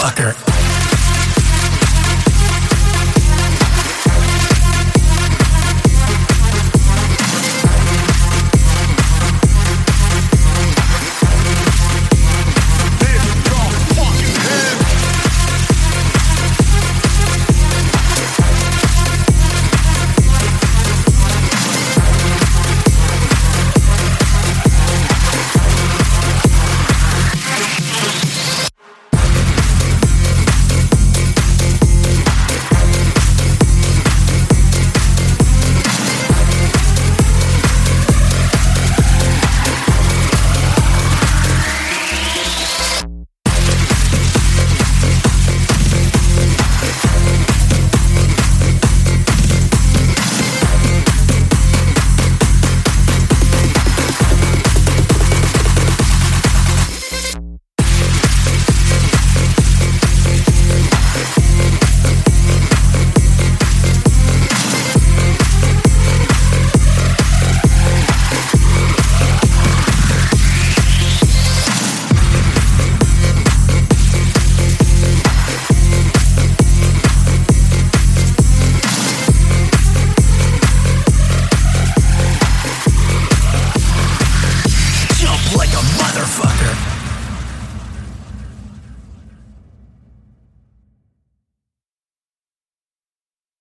motherfucker.